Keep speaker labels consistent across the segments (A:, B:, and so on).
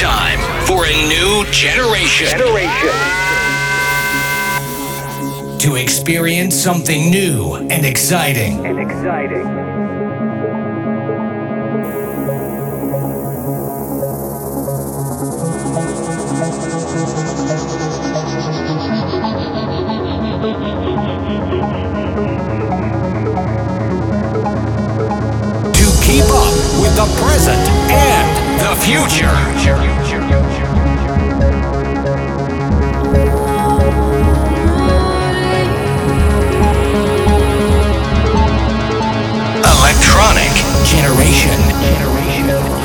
A: time for a new generation. Generation. To experience something new and exciting. And exciting. To keep up with the present, and the future. Electronic Generation.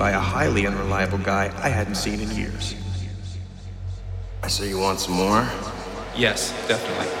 B: by a highly unreliable guy I hadn't seen in years.
C: I say you want some more?
D: Yes, definitely.